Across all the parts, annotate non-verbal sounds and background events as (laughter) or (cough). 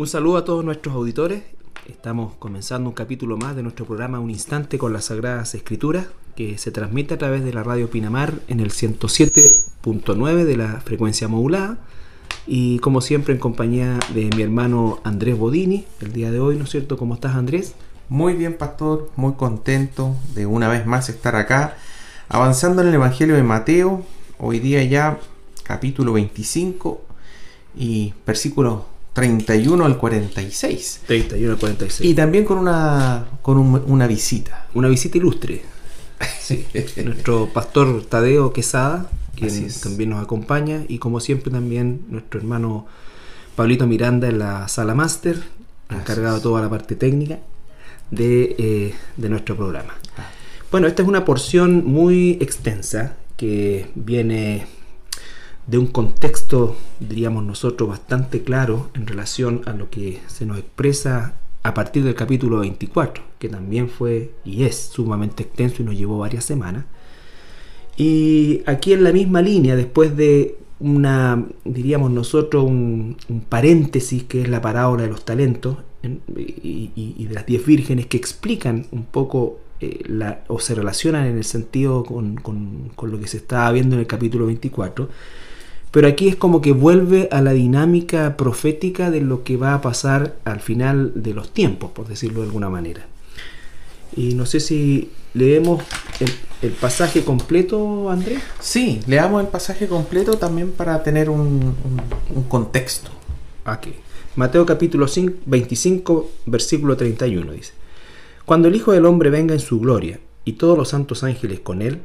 Un saludo a todos nuestros auditores. Estamos comenzando un capítulo más de nuestro programa Un Instante con las Sagradas Escrituras, que se transmite a través de la radio Pinamar en el 107.9 de la frecuencia modulada. Y como siempre en compañía de mi hermano Andrés Bodini, el día de hoy, ¿no es cierto? ¿Cómo estás Andrés? Muy bien, pastor, muy contento de una vez más estar acá, avanzando en el Evangelio de Mateo, hoy día ya capítulo 25 y versículo 31 al 46. 31 al 46. Y también con una, con un- una visita. Una visita ilustre. (laughs) Sí. Nuestro pastor Tadeo Quesada, quien también nos acompaña, y como siempre también nuestro hermano Pablito Miranda en la sala máster, encargado de toda la parte técnica de, eh, de nuestro programa. Bueno, esta es una porción muy extensa que viene de un contexto, diríamos nosotros, bastante claro en relación a lo que se nos expresa a partir del capítulo 24, que también fue y es sumamente extenso y nos llevó varias semanas. Y aquí en la misma línea, después de una, diríamos nosotros, un, paréntesis que es la parábola de los talentos en- y, de las diez vírgenes que explican un poco eh, o se relacionan en el sentido con, con- con lo que se estaba viendo en el capítulo 24. Pero aquí es como que vuelve a la dinámica profética de lo que va a pasar al final de los tiempos, por decirlo de alguna manera. Y no sé si leemos el, el pasaje completo, Andrés. Sí, leamos el pasaje completo también para tener un, un- un contexto. Aquí. Mateo capítulo 5 25, versículo 31 dice. Cuando el Hijo del Hombre venga en su gloria y todos los santos ángeles con él,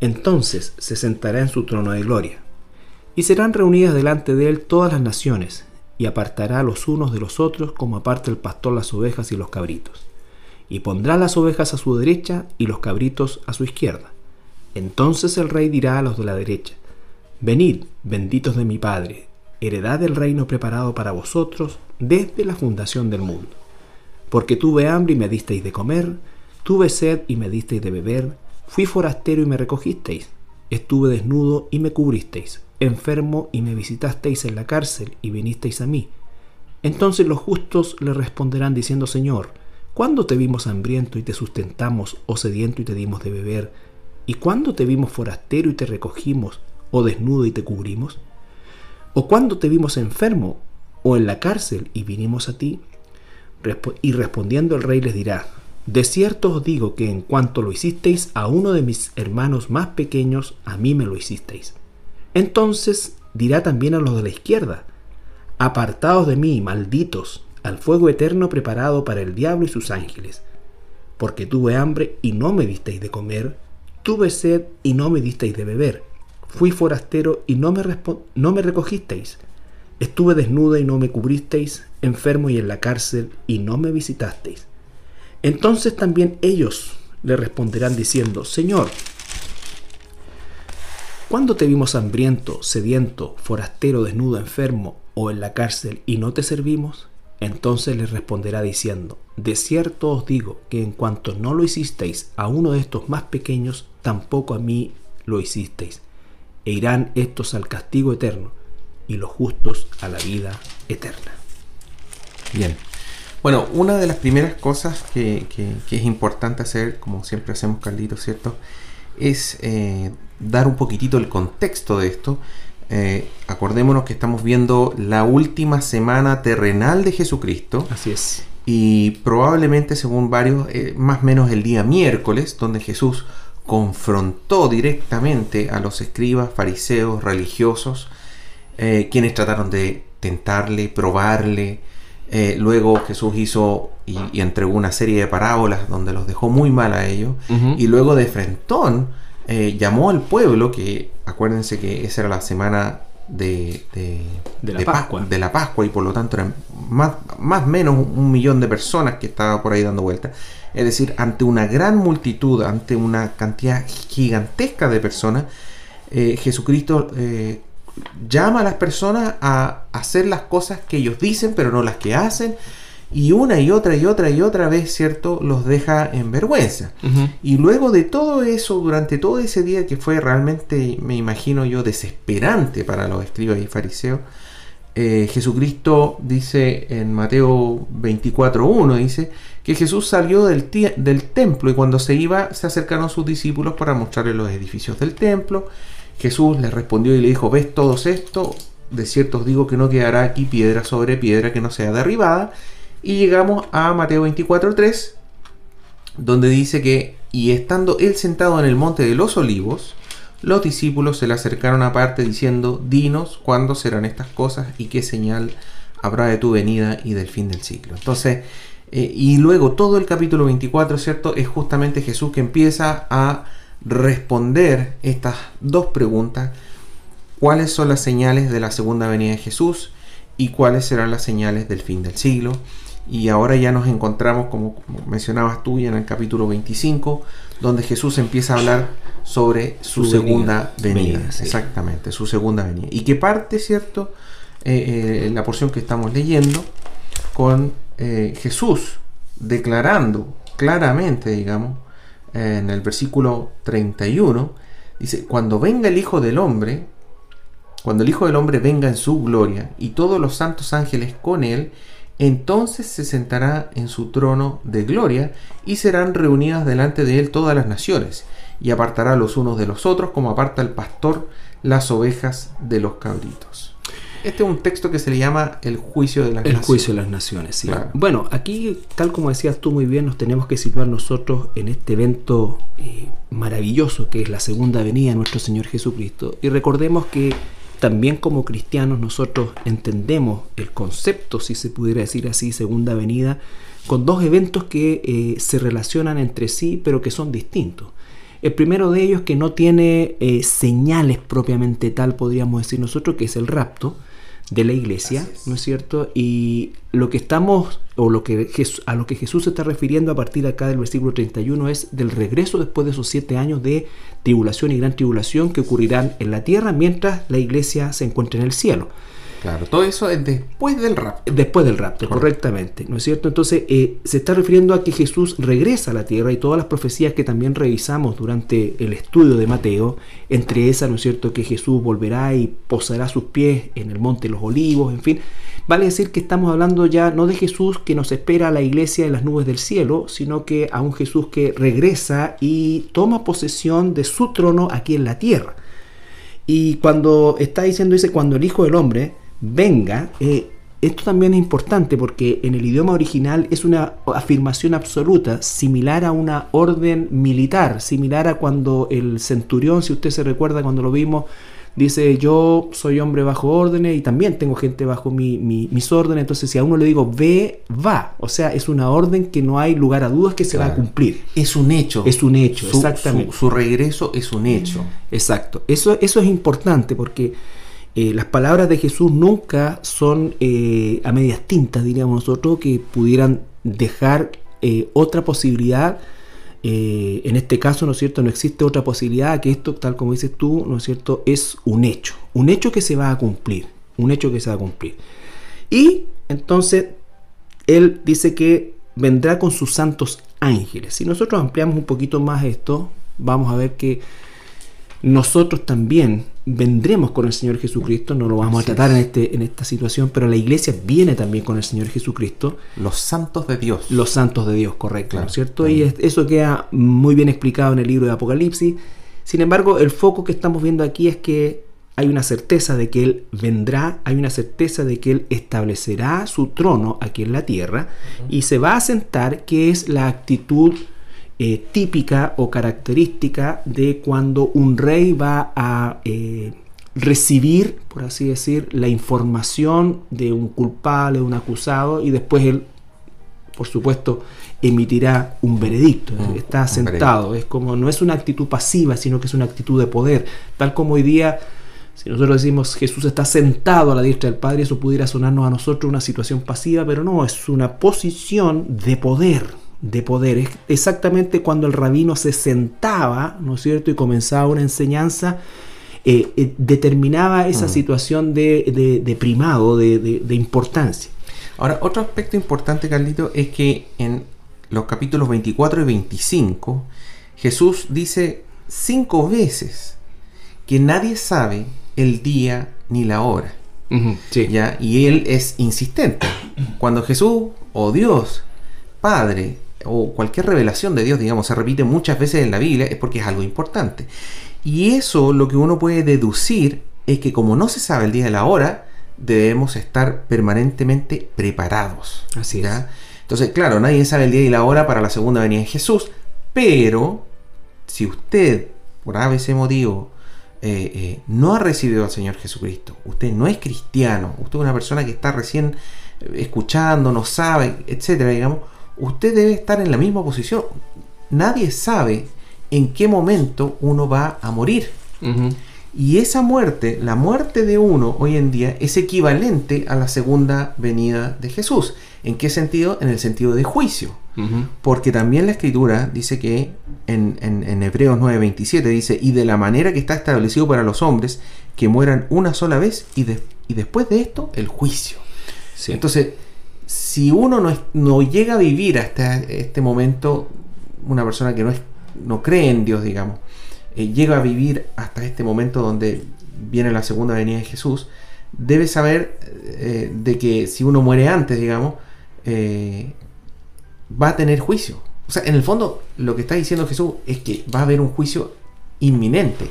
entonces se sentará en su trono de gloria. Y serán reunidas delante de él todas las naciones, y apartará los unos de los otros como aparta el pastor las ovejas y los cabritos. Y pondrá las ovejas a su derecha y los cabritos a su izquierda. Entonces el rey dirá a los de la derecha, Venid, benditos de mi Padre, heredad del reino preparado para vosotros desde la fundación del mundo. Porque tuve hambre y me disteis de comer, tuve sed y me disteis de beber, fui forastero y me recogisteis, estuve desnudo y me cubristeis, enfermo y me visitasteis en la cárcel y vinisteis a mí. Entonces los justos le responderán diciendo, Señor, ¿cuándo te vimos hambriento y te sustentamos, o sediento y te dimos de beber? ¿Y cuándo te vimos forastero y te recogimos, o desnudo y te cubrimos? ¿O cuándo te vimos enfermo, o en la cárcel y vinimos a ti? Y respondiendo el rey les dirá, De cierto os digo que en cuanto lo hicisteis a uno de mis hermanos más pequeños, a mí me lo hicisteis. Entonces dirá también a los de la izquierda, Apartaos de mí, malditos, al fuego eterno preparado para el diablo y sus ángeles. Porque tuve hambre y no me disteis de comer, tuve sed y no me disteis de beber, fui forastero y no me, no me recogisteis, estuve desnudo y no me cubristeis, enfermo y en la cárcel y no me visitasteis. Entonces también ellos le responderán diciendo, Señor, ¿Cuándo te vimos hambriento, sediento, forastero, desnudo, enfermo o en la cárcel y no te servimos? Entonces les responderá diciendo, De cierto os digo que en cuanto no lo hicisteis a uno de estos más pequeños, tampoco a mí lo hicisteis. E irán estos al castigo eterno y los justos a la vida eterna. Bien. Bueno, una de las primeras cosas que, que- es importante hacer, como siempre hacemos Carlito, ¿cierto? Es eh, dar un poquitito el contexto de esto. Eh, acordémonos que estamos viendo la última semana terrenal de Jesucristo Así es. y probablemente según varios, eh, más o menos el día miércoles, donde Jesús confrontó directamente a los escribas, fariseos, religiosos, eh, quienes trataron de tentarle, probarle. Luego Jesús hizo y, y entregó una serie de parábolas donde los dejó muy mal a ellos. Y luego de frentón eh, llamó al pueblo, que acuérdense que esa era la semana de, de, De la Pa- Pascua. de la Pascua y por lo tanto eran más más o menos un millón de personas que estaba por ahí dando vueltas. Es decir, ante una gran multitud, ante una cantidad gigantesca de personas, eh, Jesucristo eh, llama a las personas a hacer las cosas que ellos dicen, pero no las que hacen. Y una y otra y otra y otra vez, ¿cierto? Los deja en vergüenza. Y luego de todo eso, durante todo ese día que fue realmente, me imagino yo, desesperante para los escribas y fariseos, eh, Jesucristo dice en Mateo 24.1, dice que Jesús salió del, del templo y cuando se iba se acercaron sus discípulos para mostrarle los edificios del templo. Jesús les respondió y le dijo, ¿ves todo esto? De cierto os digo que no quedará aquí piedra sobre piedra que no sea derribada. Y llegamos a Mateo 24.3, donde dice que, y estando él sentado en el monte de los olivos, los discípulos se le acercaron aparte diciendo, dinos cuándo serán estas cosas y qué señal habrá de tu venida y del fin del siglo. Entonces, eh, y luego todo el capítulo 24, ¿cierto? Es justamente Jesús que empieza a responder estas dos preguntas. ¿Cuáles son las señales de la segunda venida de Jesús? ¿Y cuáles serán las señales del fin del siglo? Y ahora ya nos encontramos, como, mencionabas tú, ya en el capítulo 25, donde Jesús empieza a hablar sobre su, segunda venida. Exactamente, su segunda venida. Y que parte, ¿cierto? Eh, eh, la porción que estamos leyendo con eh, Jesús declarando claramente, digamos, en el versículo 31, dice, cuando venga el Hijo del Hombre, cuando el Hijo del Hombre venga en su gloria y todos los santos ángeles con él, entonces se sentará en su trono de gloria y serán reunidas delante de él todas las naciones, y apartará los unos de los otros como aparta el pastor las ovejas de los cabritos. Este es un texto que se le llama el juicio de las naciones. El juicio de las naciones, sí. Bueno, aquí, tal como decías tú muy bien, nos tenemos que situar nosotros en este evento eh, maravilloso que es la segunda venida de nuestro Señor Jesucristo. Y recordemos que también como cristianos nosotros entendemos el concepto, si se pudiera decir así, segunda venida, con dos eventos que eh, se relacionan entre sí, pero que son distintos. El primero de ellos que no tiene eh, señales propiamente tal, podríamos decir nosotros, que es el rapto, de la iglesia, ¿no es cierto? Y lo que estamos, o lo que a lo que Jesús se está refiriendo a partir de acá del versículo 31 es del regreso después de esos siete años de tribulación y gran tribulación que ocurrirán en la tierra mientras la iglesia se encuentra en el cielo. Claro, todo eso es después del rapto. Después del rapto, correctamente, ¿no es cierto? Entonces, eh, se está refiriendo a que Jesús regresa a la tierra y todas las profecías que también revisamos durante el estudio de Mateo, entre esas, ¿no es cierto?, que Jesús volverá y posará sus pies en el monte de los olivos, en fin. Vale decir que estamos hablando ya no de Jesús que nos espera a la iglesia en las nubes del cielo, sino que a un Jesús que regresa y toma posesión de su trono aquí en la tierra. Y cuando está diciendo, dice, cuando el Hijo del Hombre, venga, eh, esto también es importante porque en el idioma original es una afirmación absoluta, similar a una orden militar, similar a cuando el centurión, si usted se recuerda cuando lo vimos, dice yo soy hombre bajo órdenes y también tengo gente bajo mi, mis órdenes, entonces si a uno le digo ve, va, o sea, es una orden que no hay lugar a dudas que se va a cumplir. Es un hecho. Es un hecho, exactamente. Su, regreso es un hecho. Exacto, eso, eso es importante porque eh, las palabras de Jesús nunca son eh, a medias tintas, diríamos nosotros, que pudieran dejar eh, otra posibilidad. en este caso, ¿no es cierto? No existe otra posibilidad que esto, tal como dices tú, ¿no es cierto? Es un hecho. Un hecho que se va a cumplir. Un hecho que se va a cumplir. Y entonces, él dice que vendrá con sus santos ángeles. Si nosotros ampliamos un poquito más esto, vamos a ver que nosotros también vendremos con el Señor Jesucristo, no lo vamos a tratar en, este, en esta situación, pero la iglesia viene también con el Señor Jesucristo. Los santos de Dios. Los santos de Dios, correcto, ¿no es cierto? Y eso queda muy bien explicado en el libro de Apocalipsis. Sin embargo, el foco que estamos viendo aquí es que hay una certeza de que Él vendrá, hay una certeza de que Él establecerá su trono aquí en la tierra y se va a sentar, que es la actitud eh, típica o característica de cuando un rey va a eh, recibir, por así decir, la información de un culpable, de un acusado, y después él, por supuesto, emitirá un veredicto. Mm, está sentado. Es como, no es una actitud pasiva, sino que es una actitud de poder. Tal como hoy día si nosotros decimos Jesús está sentado a la diestra del Padre, eso pudiera sonarnos a nosotros una situación pasiva, pero no, es una posición de poder de poder. Es exactamente cuando el rabino se sentaba, ¿no es cierto?, y comenzaba una enseñanza, eh, eh, determinaba esa mm. situación de, primado, de, importancia. Ahora, otro aspecto importante, Carlito, es que en los capítulos 24 y 25, Jesús dice cinco veces que nadie sabe el día ni la hora. Sí. ¿ya? Y él es insistente. Cuando Jesús o Dios, Padre, o cualquier revelación de Dios, digamos, se repite muchas veces en la Biblia, es porque es algo importante. Y eso lo que uno puede deducir es que como no se sabe el día y la hora, debemos estar permanentemente preparados. Así es. Entonces, claro, nadie sabe el día y la hora para la segunda venida de Jesús, pero si usted, por ABC motivo, eh, eh, no ha recibido al Señor Jesucristo, usted no es cristiano, usted es una persona que está recién eh, escuchando, no sabe, etcétera, digamos, usted debe estar en la misma posición. Nadie sabe en qué momento uno va a morir. Y esa muerte, la muerte de uno hoy en día, es equivalente a la segunda venida de Jesús. ¿En qué sentido? En el sentido de juicio. Porque también la escritura dice que en, en, en Hebreos 9:27 dice, y de la manera que está establecido para los hombres, que mueran una sola vez y, de- y después de esto el juicio. Sí. Entonces, si uno no, es- no llega a vivir hasta este momento, una persona que no, es, no cree en Dios, digamos, eh, llega a vivir hasta este momento donde viene la segunda venida de Jesús, debe saber eh, de que si uno muere antes, digamos, eh, va a tener juicio. O sea, en el fondo, lo que está diciendo Jesús es que va a haber un juicio inminente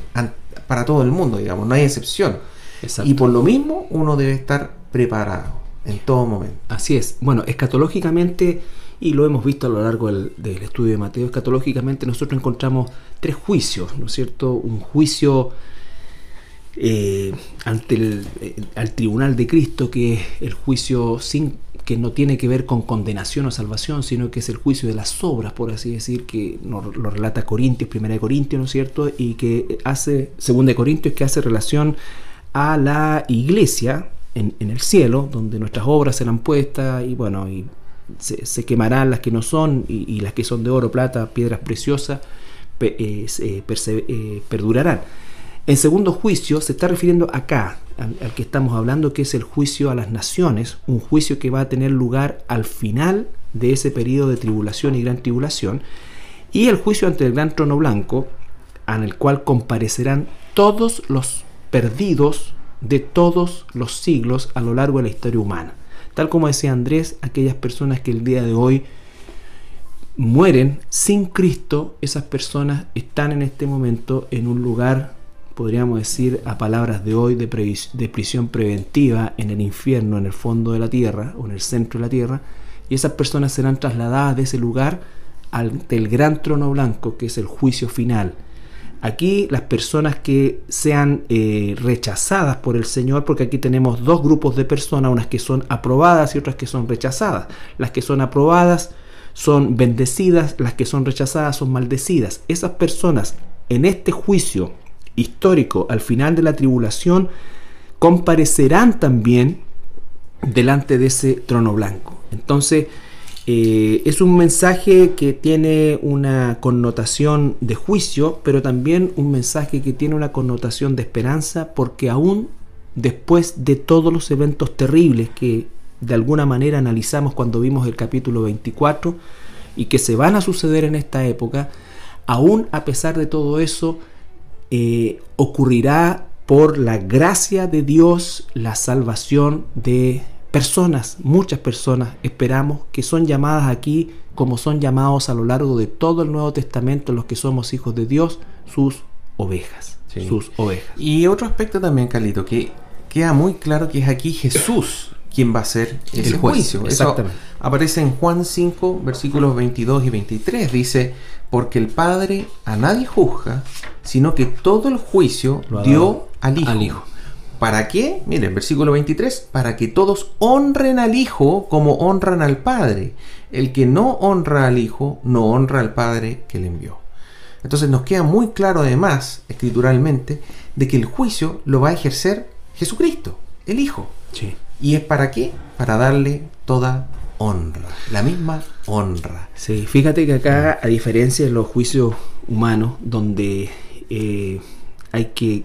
para todo el mundo, digamos, no hay excepción. Exacto. Y por lo mismo, uno debe estar preparado en todo momento. Así es. Bueno, escatológicamente, y lo hemos visto a lo largo del, estudio de Mateo, escatológicamente nosotros encontramos tres juicios, ¿no es cierto? Un juicio eh, ante el eh, al tribunal de Cristo, que es el juicio sin que no tiene que ver con condenación o salvación, sino que es el juicio de las obras, por así decir, que nos lo relata Corintios, primera de Corintios, ¿no es cierto? Y que hace, segunda de Corintios, que hace relación a la iglesia en, el cielo, donde nuestras obras serán puestas y bueno, y se, quemarán las que no son y, las que son de oro, plata, piedras preciosas, pe- eh, perse- eh, perdurarán. En segundo juicio se está refiriendo acá, al, al que estamos hablando, que es el juicio a las naciones, un juicio que va a tener lugar al final de ese periodo de tribulación y gran tribulación, y el juicio ante el gran trono blanco, en el cual comparecerán todos los perdidos de todos los siglos a lo largo de la historia humana. Tal como decía Andrés, aquellas personas que el día de hoy mueren sin Cristo, esas personas están en este momento en un lugar, podríamos decir a palabras de hoy, de, prisión preventiva en el infierno, en el fondo de la tierra o en el centro de la tierra, y esas personas serán trasladadas de ese lugar ante el gran trono blanco, que es el juicio final. Aquí las personas que sean eh, rechazadas por el Señor, porque aquí tenemos dos grupos de personas, unas que son aprobadas y otras que son rechazadas. Las que son aprobadas son bendecidas, las que son rechazadas son maldecidas. Esas personas en este juicio histórico al final de la tribulación comparecerán también delante de ese trono blanco. Entonces, eh, es un mensaje que tiene una connotación de juicio, pero también un mensaje que tiene una connotación de esperanza, porque aún después de todos los eventos terribles que de alguna manera analizamos cuando vimos el capítulo 24 y que se van a suceder en esta época, aún a pesar de todo eso, eh, ocurrirá por la gracia de Dios la salvación de personas, muchas personas, esperamos, que son llamadas aquí como son llamados a lo largo de todo el Nuevo Testamento los que somos hijos de Dios, sus ovejas, Sí. sus ovejas. Y otro aspecto también, Carlito, que queda muy claro que es aquí Jesús quien va a ese El juez, juicio. Eso exactamente. aparece en Juan 5, versículos 22 y 23. Dice, porque el Padre a nadie juzga, sino que todo el juicio dio dado al Hijo. al Hijo. ¿Para qué? Miren, versículo 23, para que todos honren al Hijo como honran al Padre. El que no honra al Hijo, no honra al Padre que le envió. Entonces nos queda muy claro además, escrituralmente, de que el juicio lo va a ejercer Jesucristo, el Hijo. Sí. ¿Y es para qué? Para darle toda honra, la misma honra. Sí, fíjate que acá, a diferencia de los juicios humanos, donde eh, hay que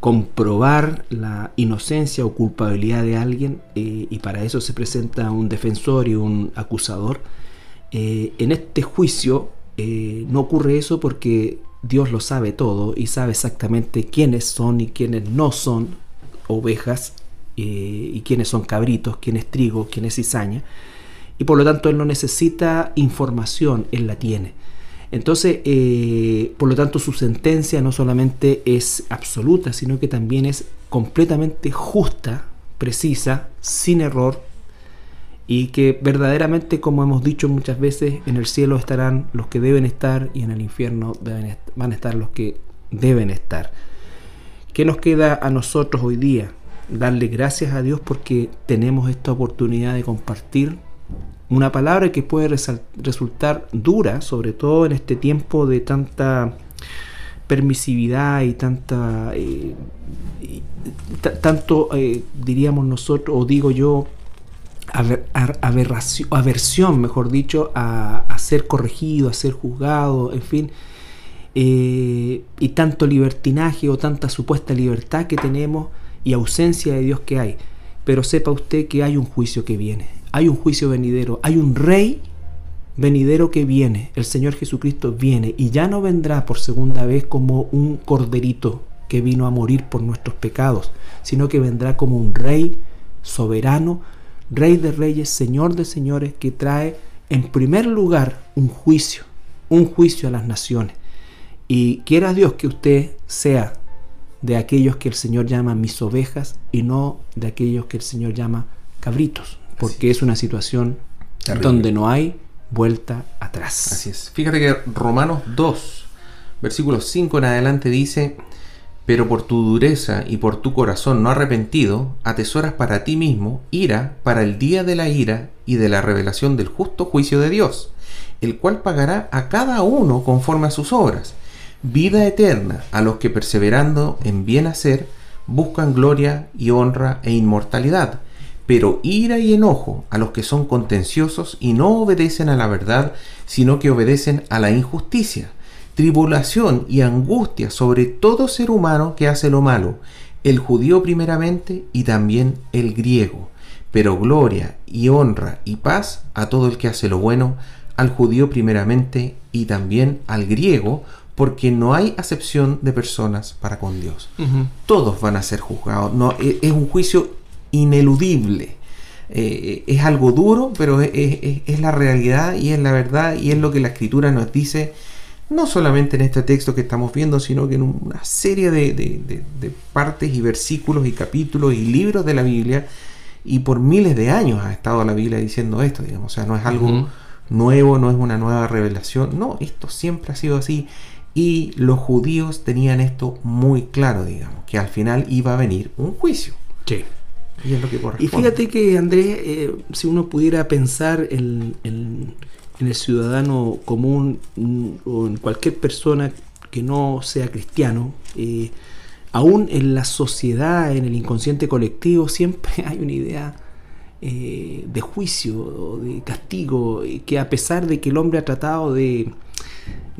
comprobar la inocencia o culpabilidad de alguien eh, y para eso se presenta un defensor y un acusador, eh, en este juicio eh, no ocurre eso porque Dios lo sabe todo y sabe exactamente quiénes son y quiénes no son ovejas y quiénes son cabritos, quién es trigo, quién es cizaña. Y por lo tanto Él no necesita información, Él la tiene. Entonces, eh, por lo tanto, su sentencia no solamente es absoluta, sino que también es completamente justa, precisa, sin error, y que verdaderamente, como hemos dicho muchas veces, en el cielo estarán los que deben estar y en el infierno van a estar los que deben estar. ¿Qué nos queda a nosotros hoy día? Darle gracias a Dios porque tenemos esta oportunidad de compartir una palabra que puede resultar dura, sobre todo en este tiempo de tanta permisividad y tanta eh, tanto eh, diríamos nosotros o digo yo aversión mejor dicho a, ser corregido a ser juzgado en fin eh, y tanto libertinaje o tanta supuesta libertad que tenemos y ausencia de Dios que hay. Pero sepa usted que hay un juicio que viene hay un juicio venidero, hay un rey venidero que viene, el Señor Jesucristo viene y ya no vendrá por segunda vez como un corderito que vino a morir por nuestros pecados, sino que vendrá como un rey soberano, rey de reyes, señor de señores, que trae en primer lugar un juicio, un juicio a las naciones. Y quiera Dios que usted sea de aquellos que el Señor llama mis ovejas y no de aquellos que el Señor llama cabritos porque es una situación donde no hay vuelta atrás. Así es. Fíjate que Romanos 2, versículo 5 en adelante dice, pero por tu dureza y por tu corazón no arrepentido, atesoras para ti mismo ira para el día de la ira y de la revelación del justo juicio de Dios, el cual pagará a cada uno conforme a sus obras. Vida eterna a los que perseverando en bien hacer, buscan gloria y honra e inmortalidad pero ira y enojo a los que son contenciosos y no obedecen a la verdad, sino que obedecen a la injusticia, tribulación y angustia sobre todo ser humano que hace lo malo, el judío primeramente y también el griego, pero gloria y honra y paz a todo el que hace lo bueno, al judío primeramente y también al griego, porque no hay acepción de personas para con Dios. Todos van a ser juzgados. No, e, es un juicio ineludible. Eh, es algo duro, pero es, la realidad y es la verdad y es lo que la escritura nos dice, no solamente en este texto que estamos viendo, sino que en una serie de, partes y versículos y capítulos y libros de la Biblia. Y por miles de años ha estado la Biblia diciendo esto, digamos. O sea, no es algo nuevo, no es una nueva revelación. No, esto siempre ha sido así. Y los judíos tenían esto muy claro, digamos, que al final iba a venir un juicio. Sí. Y, fíjate que, Andrés, eh, si uno pudiera pensar en, el ciudadano común mm, o en cualquier persona que no sea cristiano, eh, aún en la sociedad, en el inconsciente colectivo, siempre (laughs) hay una idea eh, de juicio, de castigo, que a pesar de que el hombre ha tratado de,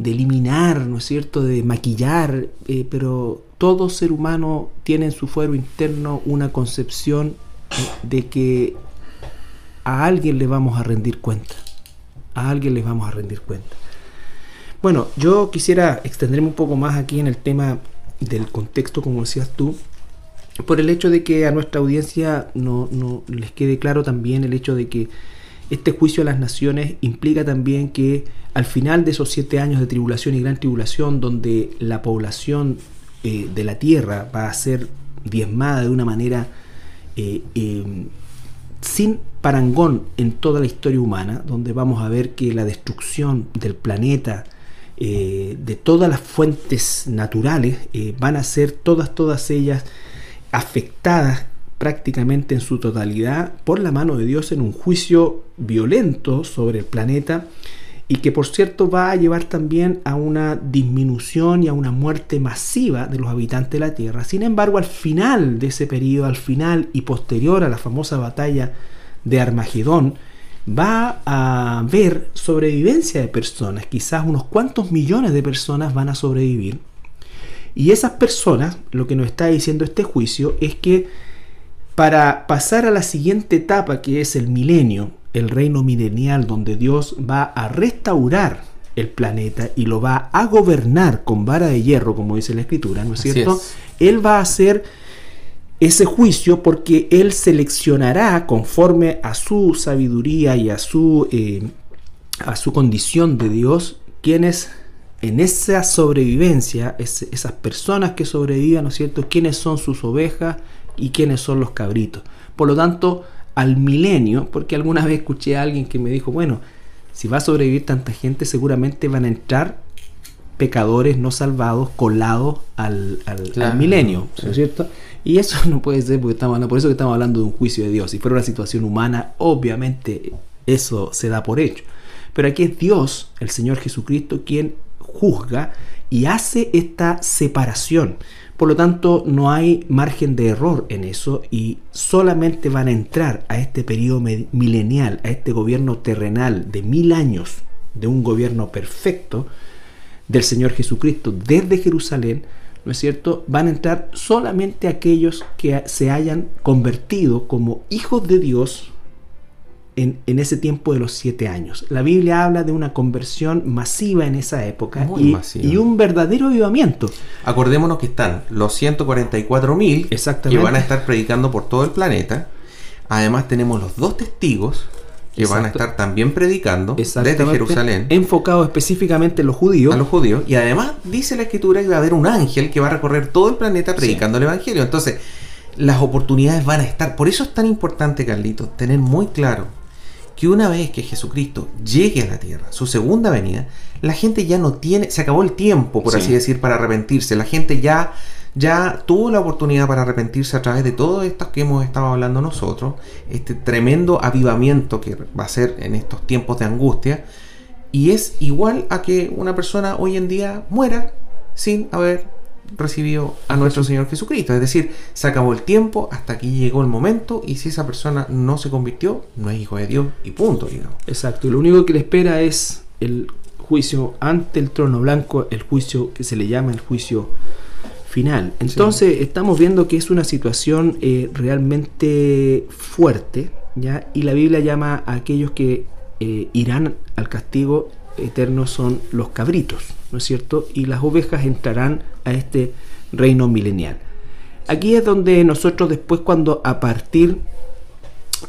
de eliminar, ¿no es cierto?, de maquillar, pero todo ser humano tiene en su fuero interno una concepción de que a alguien le vamos a rendir cuenta. A alguien le vamos a rendir cuenta. Bueno, yo quisiera extenderme un poco más aquí en el tema del contexto, como decías tú, por el hecho de que a nuestra audiencia no, no les quede claro también el hecho de que este juicio a las naciones implica también que al final de esos siete años de tribulación y gran tribulación, donde la población eh, de la tierra va a ser diezmada de una manera eh, eh, sin parangón en toda la historia humana, donde vamos a ver que la destrucción del planeta, de todas las fuentes naturales, van a ser todas, todas ellas afectadas prácticamente en su totalidad por la mano de Dios en un juicio violento sobre el planeta y que por cierto va a llevar también a una disminución y a una muerte masiva de los habitantes de la Tierra. Sin embargo, al final de ese periodo, al final y posterior a la famosa batalla de Armagedón, va a haber sobrevivencia de personas, quizás unos cuantos millones de personas van a sobrevivir. Y esas personas, lo que nos está diciendo este juicio es que para pasar a la siguiente etapa, que es el milenio, el reino milenial donde Dios va a restaurar el planeta y lo va a gobernar con vara de hierro, como dice la escritura, ¿no es cierto? Él va a hacer ese juicio porque Él seleccionará conforme a su sabiduría y a su, eh, a su condición de Dios quienes en esa sobrevivencia, esas personas que sobrevivan, ¿no es cierto?, quiénes son sus ovejas y quiénes son los cabritos. Por lo tanto, al milenio, porque alguna vez escuché a alguien que me dijo, bueno, si va a sobrevivir tanta gente, seguramente van a entrar pecadores no salvados colados al, al, milenio, ¿no es cierto? Y eso (laughs) no puede ser porque estamos hablando, por eso que estamos hablando de un juicio de Dios. Si fuera una situación humana, obviamente eso se da por hecho. Pero aquí es Dios, el Señor Jesucristo, quien juzga y hace esta separación. Por lo tanto, no hay margen de error en eso y solamente van a entrar a este periodo milenial, a este gobierno terrenal de mil años, de un gobierno perfecto del Señor Jesucristo desde Jerusalén, ¿no es cierto? Van a entrar solamente aquellos que se hayan convertido como hijos de Dios en, ese tiempo de los siete años. La Biblia habla de una conversión masiva en esa época y, y, un verdadero avivamiento. Acordémonos que están los 144.000 que van a estar predicando por todo el planeta. Además tenemos los dos testigos que van a estar también predicando desde Jerusalén. Enfocado específicamente en los judíos. A los judíos. Y además dice la escritura que va a haber un ángel que va a recorrer todo el planeta predicando el Evangelio. Entonces, las oportunidades van a estar. Por eso es tan importante, Carlitos, tener muy claro que una vez que Jesucristo llegue a la tierra, su segunda venida, la gente ya no tiene, se acabó el tiempo, por así decir, para arrepentirse. La gente ya, ya tuvo la oportunidad para arrepentirse a través de todo esto que hemos estado hablando nosotros, este tremendo avivamiento que va a ser en estos tiempos de angustia. Y es igual a que una persona hoy en día muera sin haber recibió a nuestro Señor Jesucristo. Es decir, se acabó el tiempo, hasta aquí llegó el momento, y si esa persona no se convirtió, no es hijo de Dios, y punto, digamos. Exacto, y lo único que le espera es el juicio ante el trono blanco, el juicio que se le llama el juicio final. Entonces, estamos viendo que es una situación eh, realmente fuerte, ¿ya? Y la Biblia llama a aquellos que eh, irán al castigo eterno son los cabritos, ¿no es cierto? Y las ovejas entrarán a este reino milenial. Aquí es donde nosotros después cuando a partir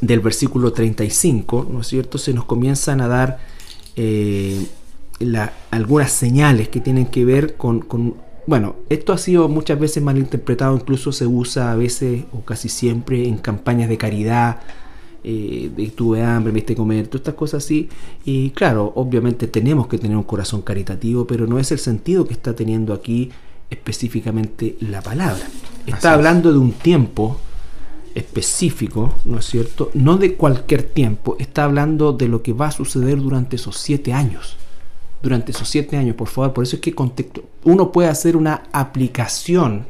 del versículo 35, ¿no es cierto?, se nos comienzan a dar eh, algunas señales que tienen que ver con, con, bueno, esto ha sido muchas veces malinterpretado, incluso se usa a veces o casi siempre en campañas de caridad, eh, tuve hambre, viste comer, todas estas cosas así. Y claro, obviamente tenemos que tener un corazón caritativo, pero no es el sentido que está teniendo aquí específicamente la palabra. Está hablando de un tiempo específico, ¿no es cierto? No de cualquier tiempo, está hablando de lo que va a suceder durante esos siete años. Durante esos siete años, por favor, por eso es que contexto, uno puede hacer una aplicación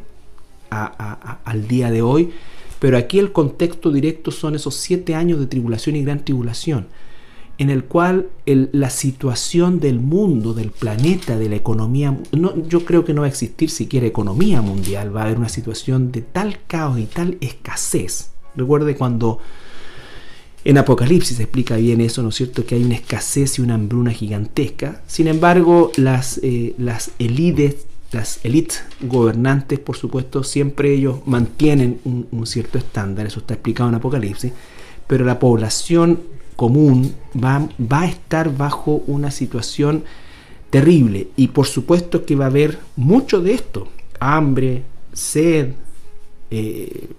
al día de hoy pero aquí el contexto directo son esos siete años de tribulación y gran tribulación, en el cual la situación del mundo, del planeta, de la economía, no, yo creo que no va a existir siquiera economía mundial, va a haber una situación de tal caos y tal escasez. Recuerde cuando en Apocalipsis se explica bien eso, ¿no es cierto? Que hay una escasez y una hambruna gigantesca. Sin embargo, las, eh, las élites las élites gobernantes, por supuesto, siempre ellos mantienen un, cierto estándar, eso está explicado en Apocalipsis, pero la población común va, va, a estar bajo una situación terrible y por supuesto que va a haber mucho de esto, hambre, sed, eh,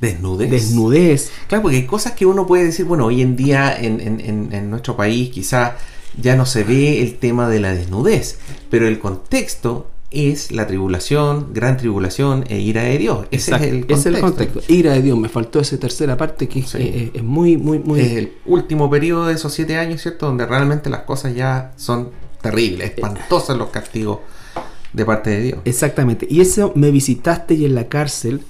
desnudez. desnudez. Claro, porque hay cosas que uno puede decir, bueno, hoy en día en, en, en nuestro país quizá ya no se ve el tema de la desnudez, pero el contexto es la tribulación, gran tribulación e ira de Dios. Ese es el contexto. Es el contexto. Ira de Dios. Me faltó esa tercera parte que es, muy, muy, muy... Es el último periodo de esos siete años, ¿cierto? Donde realmente las cosas ya son terribles, espantosos los castigos de parte de Dios. Exactamente. Y eso me visitaste y en la cárcel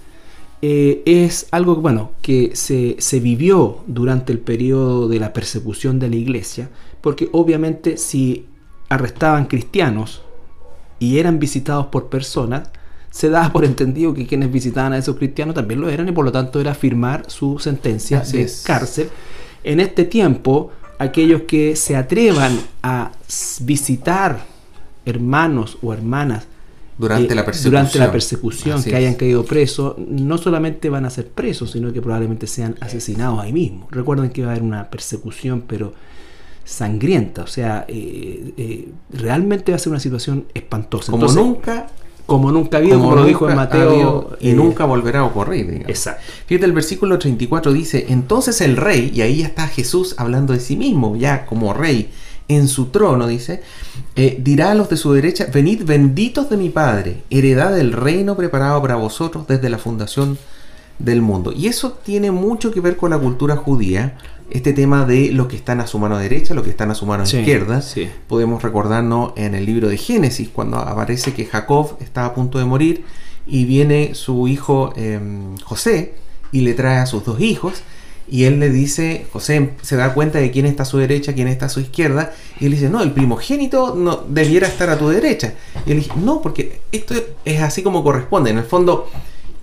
eh, es algo, bueno, que se, se vivió durante el periodo de la persecución de la iglesia, porque obviamente si arrestaban cristianos, y eran visitados por personas, se daba por entendido que quienes visitaban a esos cristianos también lo eran y por lo tanto era firmar su sentencia de cárcel. En este tiempo, aquellos que se atrevan a visitar hermanos o hermanas Durante eh, la persecución. durante la persecución, Así que hayan es. caído presos, no solamente van a ser presos, sino que probablemente sean asesinados ahí mismo. Recuerden que va a haber una persecución, pero sangrienta, o sea, eh, eh, realmente va a ser una situación espantosa. Como Entonces, nunca, como nunca ha habido, como, lo dijo en Mateo, habido y eh, nunca volverá a ocurrir. digamos. Exacto. Fíjate, el versículo 34 dice, entonces el rey, y ahí ya está Jesús hablando de sí mismo, ya como rey, en su trono, dice, eh, dirá a los de su derecha, venid benditos de mi Padre, heredad del reino preparado para vosotros desde la fundación del mundo. Y eso tiene mucho que ver con la cultura judía, este tema de los que están a su mano derecha, los que están a su mano Sí, izquierda. sí. Podemos recordarnos en el libro de Génesis, cuando aparece que Jacob está a punto de morir y viene su hijo eh, José y le trae a sus dos hijos. Y él le dice, José se da cuenta de quién está a su derecha, quién está a su izquierda. Y él dice, no, el primogénito no debiera estar a tu derecha. Y él dice, no, porque esto es así como corresponde. En el fondo,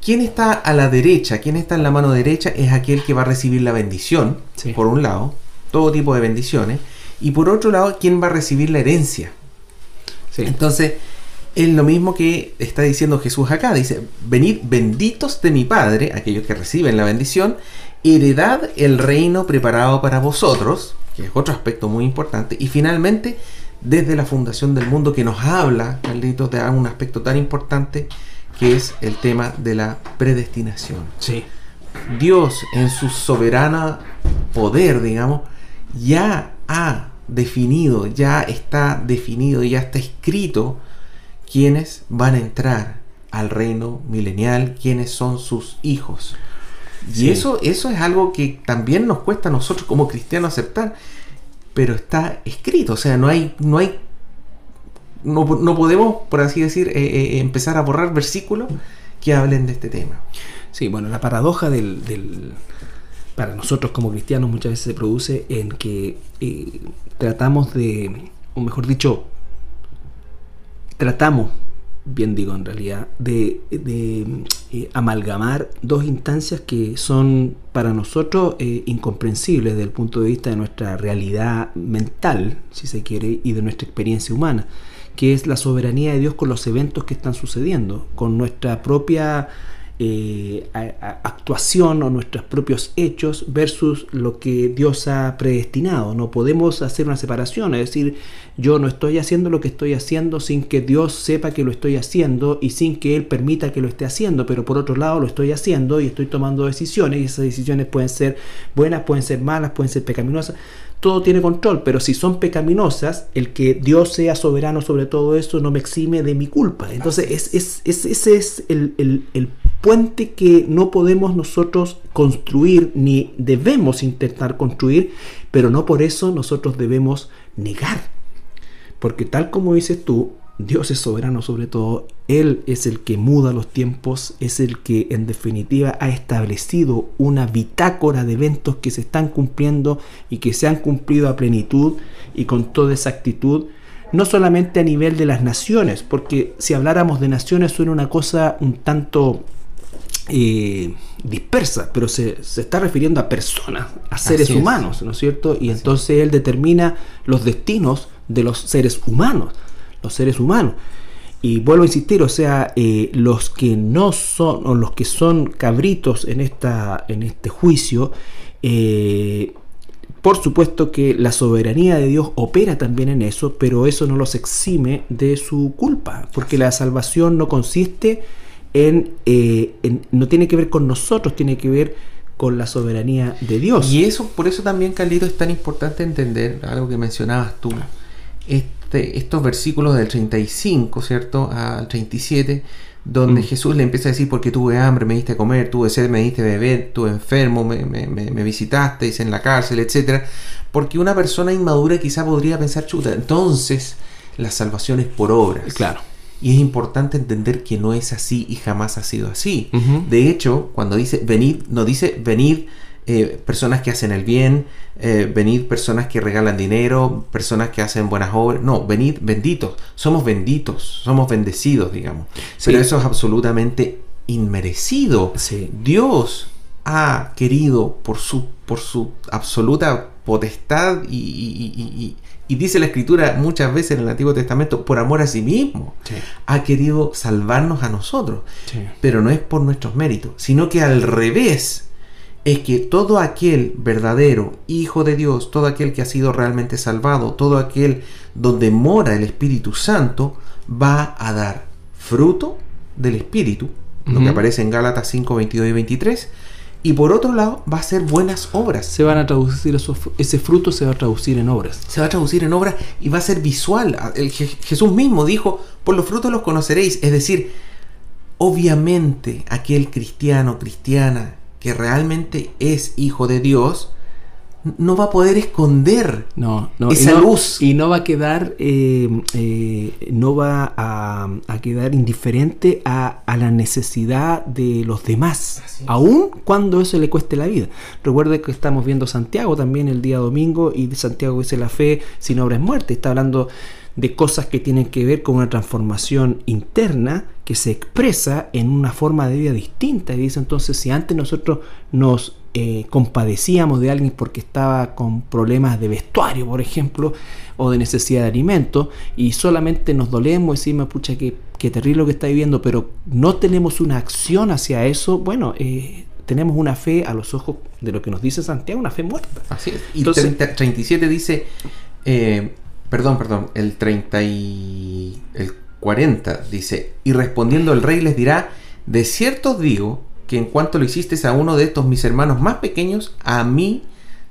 quién está a la derecha, quién está en la mano derecha es aquel que va a recibir la bendición, Sí. por un lado, todo tipo de bendiciones. Y por otro lado, quién va a recibir la herencia. Sí. Entonces, es lo mismo que está diciendo Jesús acá. Dice, venid benditos de mi Padre, aquellos que reciben la bendición, heredad el reino preparado para vosotros, que es otro aspecto muy importante. Y finalmente, desde la fundación del mundo, que nos habla, Carlitos, de un aspecto tan importante, que es el tema de la predestinación. Sí. Dios en su soberana poder, digamos, ya ha definido, ya está definido, ya está escrito quiénes van a entrar al reino milenial, quiénes son sus hijos. Y Sí. eso, eso es algo que también nos cuesta a nosotros como cristianos aceptar, pero está escrito, o sea, no hay, no hay, no, no podemos, por así decir, eh, eh, empezar a borrar versículos que hablen de este tema. Sí, bueno, la paradoja del, del- para nosotros como cristianos muchas veces se produce en que eh, tratamos de, o mejor dicho, tratamos, bien digo en realidad, de, amalgamar dos instancias que son para nosotros incomprensibles desde el punto de vista de nuestra realidad mental, si se quiere, y de nuestra experiencia humana, que es la soberanía de Dios con los eventos que están sucediendo, con nuestra propia eh, actuación o nuestros propios hechos versus lo que Dios ha predestinado. No podemos hacer una separación, es decir, yo no estoy haciendo lo que estoy haciendo sin que Dios sepa que lo estoy haciendo y sin que Él permita que lo esté haciendo, pero por otro lado lo estoy haciendo y estoy tomando decisiones y esas decisiones pueden ser buenas, pueden ser malas, pueden ser pecaminosas. Todo tiene control, pero si son pecaminosas, el que Dios sea soberano sobre todo eso no me exime de mi culpa. Entonces, es, es- es- ese es el, el- el puente que no podemos nosotros construir ni debemos intentar construir, pero no por eso nosotros debemos negar. Porque tal como dices tú, Dios es soberano sobre todo, Él es el que muda los tiempos, es el que en definitiva ha establecido una bitácora de eventos que se están cumpliendo y que se han cumplido a plenitud y con toda exactitud, no solamente a nivel de las naciones, porque si habláramos de naciones suena una cosa un tanto eh, dispersa, pero se, se está refiriendo a personas, a seres Así es. humanos, ¿no es cierto? Y entonces él determina los destinos de los seres humanos, los seres humanos. Y vuelvo a insistir, o sea, eh, los que no son, o los que son cabritos en, esta, en este juicio, eh, por supuesto que la soberanía de Dios opera también en eso, pero eso no los exime de su culpa, porque la salvación no consiste en, eh, en- no tiene que ver con nosotros, tiene que ver con la soberanía de Dios. Y eso, por eso también, Carlito, es tan importante entender algo que mencionabas tú. Este, estos versículos del 35, ¿cierto? Al 37, donde Mm. Jesús le empieza a decir, porque tuve hambre, me diste a comer, tuve sed, me diste a beber, estuve enfermo, me, me, visitasteis en la cárcel, etcétera Porque una persona inmadura quizá podría pensar, chuta, entonces la salvación es por obras. Claro. Y es importante entender que no es así y jamás ha sido así. De hecho, cuando dice venid, no dice venid eh, personas que hacen el bien, eh, venid personas que regalan dinero, personas que hacen buenas obras. No, venid benditos. Somos benditos, somos bendecidos, digamos. Sí. Pero eso es absolutamente inmerecido. Sí. Dios ha querido por su, por su absoluta potestad y, y, y, dice la escritura muchas veces en el Antiguo Testamento, por amor a sí mismo, ha querido salvarnos a nosotros. Pero no es por nuestros méritos, sino que al revés, es que todo aquel verdadero Hijo de Dios, todo aquel que ha sido realmente salvado, todo aquel donde mora el Espíritu Santo, va a dar fruto del Espíritu, lo que aparece en Gálatas 5, 22 y 23, y por otro lado va a ser buenas obras. Se van a traducir, ese fruto se va a traducir en obras. Se va a traducir en obras y va a ser visual. El, Jesús mismo dijo, por los frutos los conoceréis. Es decir, obviamente aquel cristiano, cristiana, que realmente es hijo de Dios, no va a poder esconder no, esa luz. Y no va a quedar, eh, eh, no va a, quedar indiferente a, la necesidad de los demás, aun cuando eso le cueste la vida. Recuerde que estamos viendo Santiago también el día domingo y Santiago dice la fe sin obra es muerte. Está hablando de cosas que tienen que ver con una transformación interna que se expresa en una forma de vida distinta. Y dice entonces, si antes nosotros nos eh, compadecíamos de alguien porque estaba con problemas de vestuario, por ejemplo, o de necesidad de alimento, y solamente nos dolemos y decimos, pucha, qué, terrible lo que está viviendo, pero no tenemos una acción hacia eso, bueno, eh, tenemos una fe a los ojos de lo que nos dice Santiago, una fe muerta. Así es. Y Entonces, 37 dice, eh, perdón, perdón, el 30 y el 40 dice, y respondiendo el rey les dirá, de cierto os digo que en cuanto lo hicisteis a uno de estos mis hermanos más pequeños, a mí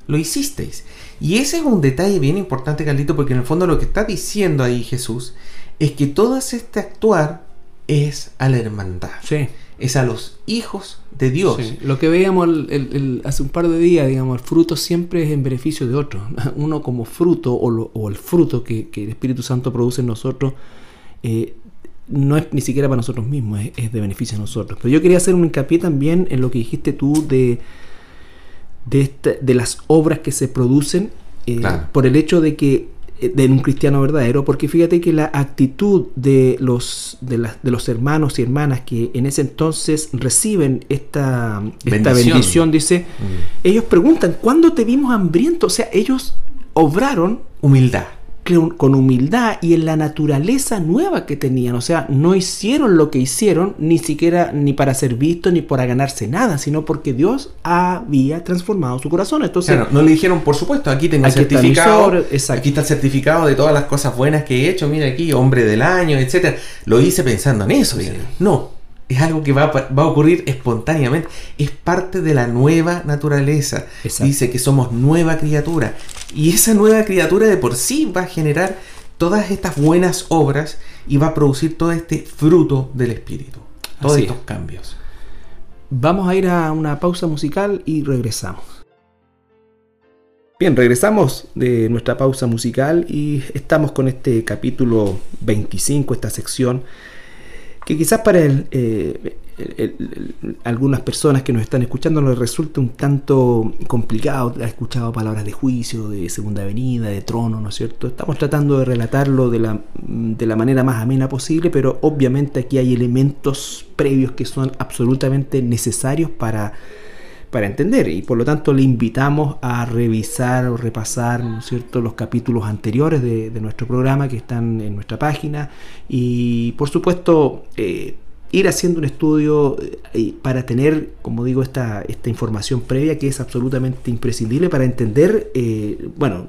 lo hicisteis. Y ese es un detalle bien importante, Carlito, porque en el fondo lo que está diciendo ahí Jesús es que todo este actuar es a la hermandad. Sí. Es a los hijos de Dios. Lo que veíamos hace un par de días, digamos, el fruto siempre es en beneficio de otro. (laughs) Uno como fruto o, el fruto que, el Espíritu Santo produce en nosotros eh, no es ni siquiera para nosotros mismos, es, de beneficio a nosotros. Pero yo quería hacer un hincapié también en lo que dijiste tú de, de, las obras que se producen eh, por el hecho de que de un cristiano verdadero, porque fíjate que la actitud de los, de, de, los hermanos y hermanas que en ese entonces reciben esta bendición, esta bendición dice, mm. ellos preguntan, ¿cuándo te vimos hambriento? O sea, ellos obraron humildad con humildad y en la naturaleza nueva que tenían. O sea, no hicieron lo que hicieron ni siquiera ni para ser visto ni para ganarse nada, sino porque Dios había transformado su corazón. Entonces, no le dijeron, por supuesto, aquí tengo el certificado, aquí está el certificado de todas las cosas buenas que he hecho, mira aquí, hombre del año, etcétera. Lo hice pensando en eso. No, es algo que va a, ocurrir espontáneamente. Es parte de la nueva naturaleza. Dice que somos nueva criatura. Y esa nueva criatura de por sí va a generar todas estas buenas obras y va a producir todo este fruto del Espíritu. Todos estos cambios. Vamos a ir a una pausa musical y regresamos. Bien, regresamos de nuestra pausa musical y estamos con este capítulo 25, esta sección que quizás para eh, algunas personas que nos están escuchando les resulte un tanto complicado. Ha escuchado palabras de juicio, de segunda venida, de trono, ¿no es cierto? Estamos tratando de relatarlo de la, de la manera más amena posible, pero obviamente aquí hay elementos previos que son absolutamente necesarios para para entender y por lo tanto le invitamos a revisar o repasar ¿no es cierto? los capítulos anteriores de, nuestro programa que están en nuestra página y por supuesto eh, ir haciendo un estudio eh, para tener, como digo, esta, esta información previa que es absolutamente imprescindible para entender, eh, bueno,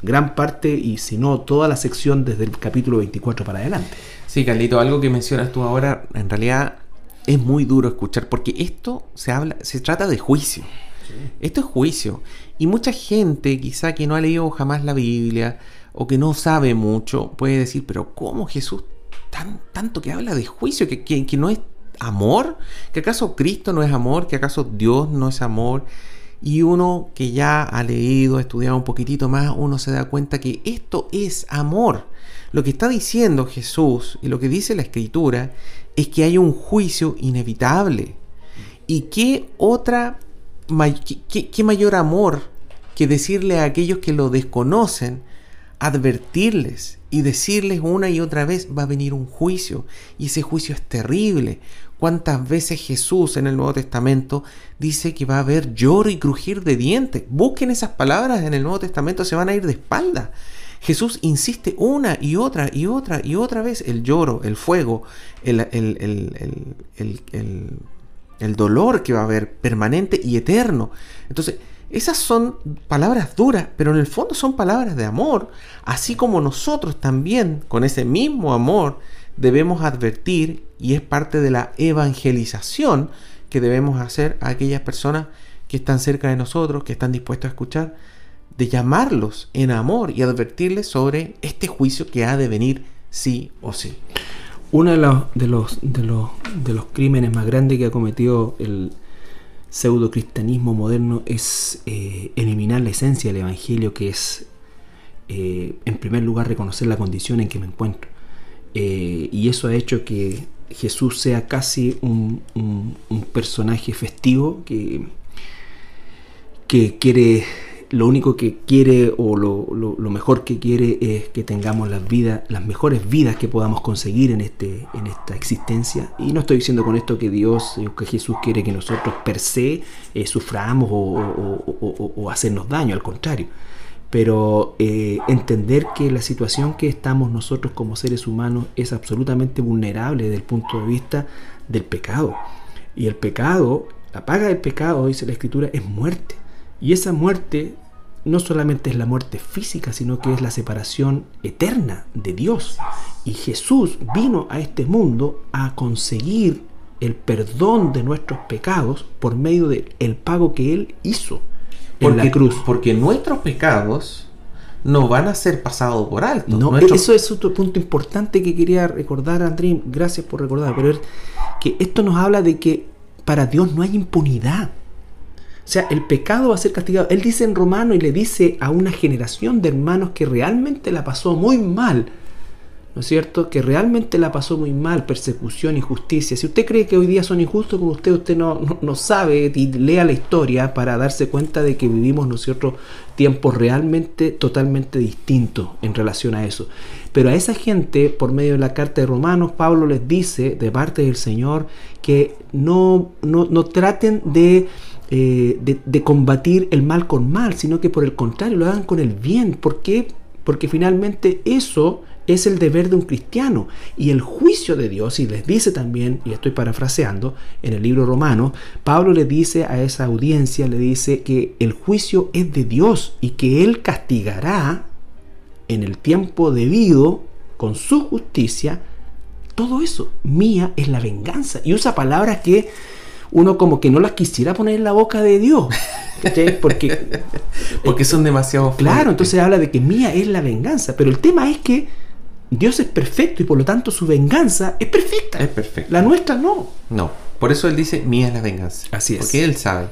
gran parte y si no toda la sección desde el capítulo 24 para adelante. Sí, Carlito, algo que mencionas tú ahora, en realidad es muy duro escuchar porque esto se habla, se trata de juicio. Esto es juicio. Y mucha gente, quizá que no ha leído jamás la Biblia o que no sabe mucho, puede decir, pero ¿cómo Jesús tan, tanto que habla de juicio? ¿Que, que, no es amor? ¿Que acaso Cristo no es amor? ¿Que acaso Dios no es amor? Y uno que ya ha leído, estudiado un poquitito más, uno se da cuenta que esto es amor. Lo que está diciendo Jesús y lo que dice la Escritura es que hay un juicio inevitable. ¿Y qué otra, qué, mayor amor que decirle a aquellos que lo desconocen, advertirles y decirles una y otra vez va a venir un juicio y ese juicio es terrible. cuántas veces Jesús en el Nuevo Testamento dice que va a haber lloro y crujir de dientes. Busquen esas palabras en el Nuevo Testamento, se van a ir de espalda. Jesús insiste una y otra y otra y otra vez el lloro, el fuego, el, dolor que va a haber permanente y eterno. Entonces, esas son palabras duras, pero en el fondo son palabras de amor, así como nosotros también, con ese mismo amor, debemos advertir y es parte de la evangelización que debemos hacer a aquellas personas que están cerca de nosotros, que están dispuestos a escuchar, de llamarlos en amor y advertirles sobre este juicio que ha de venir sí o sí. Uno de los, de los, de los, de los crímenes más grandes que ha cometido el pseudo cristianismo moderno es eh, eliminar la esencia del Evangelio, que es, eh, en primer lugar, reconocer la condición en que me encuentro. Eh, y eso ha hecho que Jesús sea casi un, un, un personaje festivo que, que quiere lo único que quiere o lo, lo, mejor que quiere es que tengamos las vidas, las mejores vidas que podamos conseguir en, este, en esta existencia. Y no estoy diciendo con esto que Dios o que Jesús quiere que nosotros per se eh, suframos o, o, hacernos daño, al contrario. Pero eh, entender que la situación que estamos nosotros como seres humanos es absolutamente vulnerable desde el punto de vista del pecado. Y el pecado, la paga del pecado, dice la Escritura, es muerte. Y esa muerte no solamente es la muerte física, sino que es la separación eterna de Dios. Y Jesús vino a este mundo a conseguir el perdón de nuestros pecados por medio del el pago que Él hizo en la cruz. Porque nuestros pecados no van a ser pasados por alto. No, Eso es otro punto importante que quería recordar, André. Gracias por recordar. Pero que esto nos habla de que para Dios no hay impunidad. O sea, el pecado va a ser castigado. Él dice en Romano y le dice a una generación de hermanos que realmente la pasó muy mal. ¿No es cierto? Que realmente la pasó muy mal, persecución, injusticia. Si usted cree que hoy día son injustos con usted, usted no, no, sabe y lea la historia para darse cuenta de que vivimos nosotros tiempos realmente totalmente distintos en relación a eso. Pero a esa gente, por medio de la carta de Romanos, Pablo les dice de parte del Señor que no, no, no traten de eh, de, combatir el mal con mal, sino que por el contrario lo hagan con el bien. ¿Por qué? Porque finalmente eso es el deber de un cristiano. Y el juicio de Dios, y les dice también, y estoy parafraseando, en el libro romano, Pablo le dice a esa audiencia, le dice que el juicio es de Dios y que Él castigará en el tiempo debido, con su justicia, todo eso. Mía es la venganza. Y usa palabras que uno como que no las quisiera poner en la boca de Dios. Porque, (laughs) Porque son demasiado Claro, entonces habla de que mía es la venganza. Pero el tema es que Dios es perfecto y por lo tanto su venganza es perfecta. Es perfecta. La nuestra no. No. Por eso él dice mía es la venganza. Así es. Porque él sabe.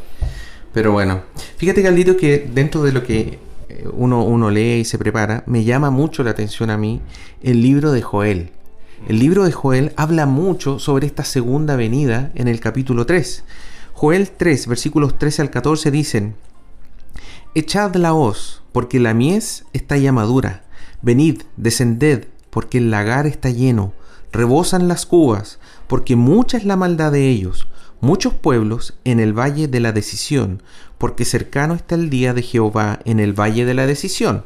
Pero bueno, fíjate Galdito que dentro de lo que eh, uno, uno lee y se prepara, me llama mucho la atención a mí el libro de Joel. El libro de Joel habla mucho sobre esta segunda venida en el capítulo 3. Joel 3, versículos 13 al 14 dicen, Echad la hoz, porque la mies está ya madura. Venid, descended, porque el lagar está lleno. Rebosan las cubas, porque mucha es la maldad de ellos. Muchos pueblos en el valle de la decisión, porque cercano está el día de Jehová en el valle de la decisión.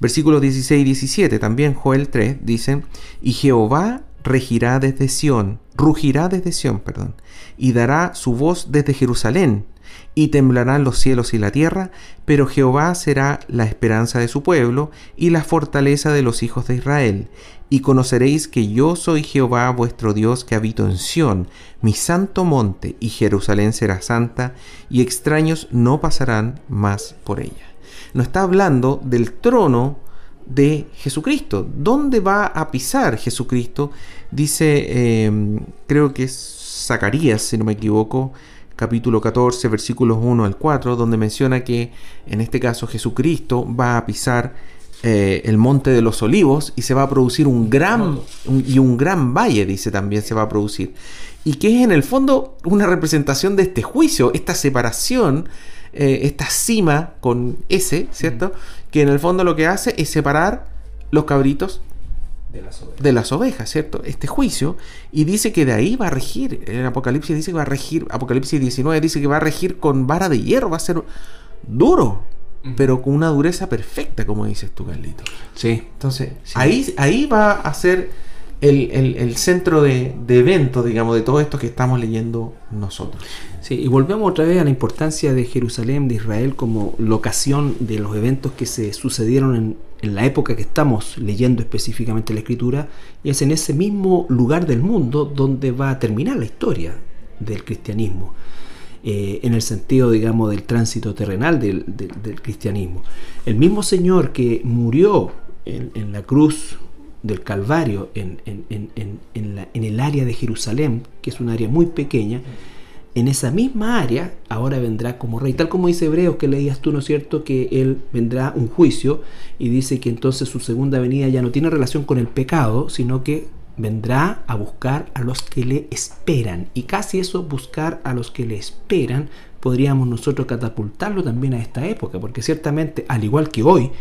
Versículos 16 y 17, también Joel 3, dicen, y Jehová regirá desde Sión, rugirá desde Sión, perdón, y dará su voz desde Jerusalén, y temblarán los cielos y la tierra, pero Jehová será la esperanza de su pueblo y la fortaleza de los hijos de Israel. Y conoceréis que yo soy Jehová vuestro Dios que habito en Sión, mi santo monte, y Jerusalén será santa, y extraños no pasarán más por ella no está hablando del trono de Jesucristo. ¿Dónde va a pisar Jesucristo? Dice, em, creo que es Zacarías, si no me equivoco, capítulo 14, versículos 1 al 4, donde menciona que en este caso Jesucristo va a pisar eh, el monte de los olivos y se va a producir un gran y un gran valle, dice también se va a producir. Y que es en el fondo una representación de este juicio, esta separación eh, esta cima con S, ¿cierto? Que en el fondo lo que hace es separar los cabritos de las ovejas, ¿cierto? Este juicio, y dice que de ahí va a regir, el Apocalipsis dice que va a regir, Apocalipsis 19 dice que va a regir con vara de hierro, va a ser duro, pero con una dureza perfecta, como dices tú, Carlito. Sí. Entonces, Ahí, ahí va a ser el, centro de, de evento, digamos, de todo esto que estamos leyendo nosotros. Sí, y volvemos otra vez a la importancia de Jerusalén, de Israel, como locación de los eventos que se sucedieron en, la época que estamos leyendo específicamente la escritura, y es en ese mismo lugar del mundo donde va a terminar la historia del cristianismo, eh, en el sentido, digamos, del tránsito terrenal del, cristianismo. El mismo Señor que murió en, la cruz del Calvario, en, en el área de Jerusalén, que es un área muy pequeña, en esa misma área ahora vendrá como rey. Tal como dice Hebreos que leías tú, ¿no es cierto? Que él vendrá un juicio y dice que entonces su segunda venida ya no tiene relación con el pecado, sino que vendrá a buscar a los que le esperan. Y casi eso, buscar a los que le esperan, podríamos nosotros catapultarlo también a esta época, porque ciertamente, al igual que hoy,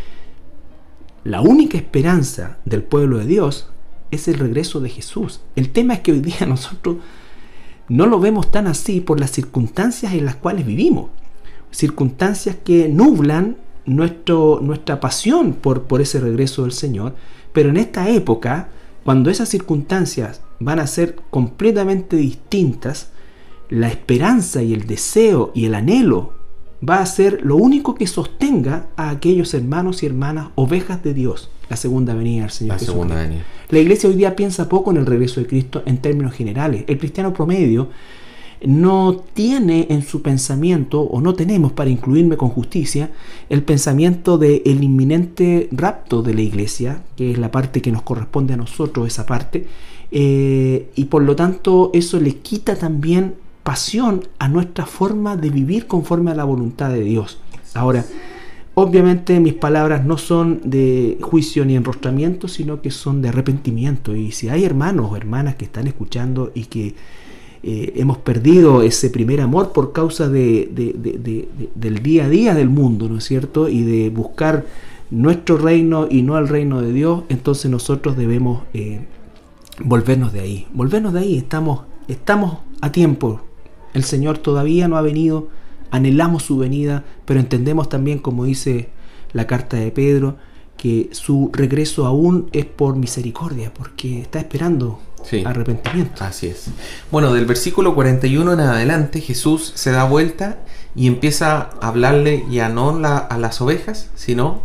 la única esperanza del pueblo de Dios es el regreso de Jesús. El tema es que hoy día (laughs) nosotros no lo vemos tan así por las circunstancias en las cuales vivimos. Circunstancias que nublan nuestro, nuestra pasión por, por ese regreso del Señor. Pero en esta época, cuando esas circunstancias van a ser completamente distintas, la esperanza y el deseo y el anhelo va a ser lo único que sostenga a aquellos hermanos y hermanas ovejas de Dios la segunda venida del Señor. La segunda venida. La iglesia hoy día piensa poco en el regreso de Cristo en términos generales. El cristiano promedio no tiene en su pensamiento, o no tenemos para incluirme con justicia, el pensamiento del el inminente rapto de la iglesia, que es la parte que nos corresponde a nosotros, esa parte, eh, y por lo tanto eso le quita también pasión a nuestra forma de vivir conforme a la voluntad de Dios. Ahora, Obviamente mis palabras no son de juicio ni enrostramiento, sino que son de arrepentimiento. Y si hay hermanos o hermanas que están escuchando y que eh, hemos perdido ese primer amor por causa de, del día a día del mundo, ¿no es cierto? Y de buscar nuestro reino y no el reino de Dios, entonces nosotros debemos eh, volvernos de ahí. Volvernos de ahí, estamos, estamos a tiempo. El Señor todavía no ha venido anhelamos su venida, pero entendemos también, como dice la carta de Pedro, que su regreso aún es por misericordia, porque está esperando arrepentimiento. Así es. Bueno, del versículo 41 en adelante, Jesús se da vuelta y empieza a hablarle ya no a las ovejas, sino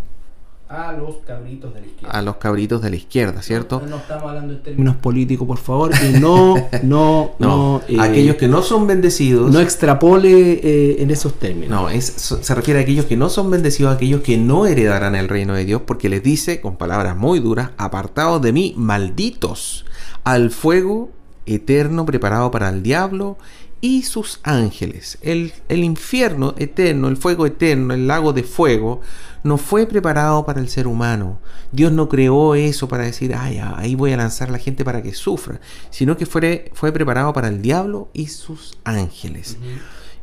a los cabritos de la izquierda. A los cabritos de la izquierda, ¿cierto? No, estamos hablando en términos políticos, por favor. Y (laughs) no, no, no. Eh, aquellos que no son bendecidos. No extrapole eh, en esos términos. No, es, se refiere a aquellos que no son bendecidos, a aquellos que no heredarán el reino de Dios, porque les dice, con palabras muy duras, apartados de mí, malditos, al fuego eterno preparado para el diablo y sus ángeles. El, el infierno eterno, el fuego eterno, el lago de fuego, no fue preparado para el ser humano. Dios no creó eso para decir, ay, ahí voy a lanzar a la gente para que sufra, sino que fue, fue preparado para el diablo y sus ángeles.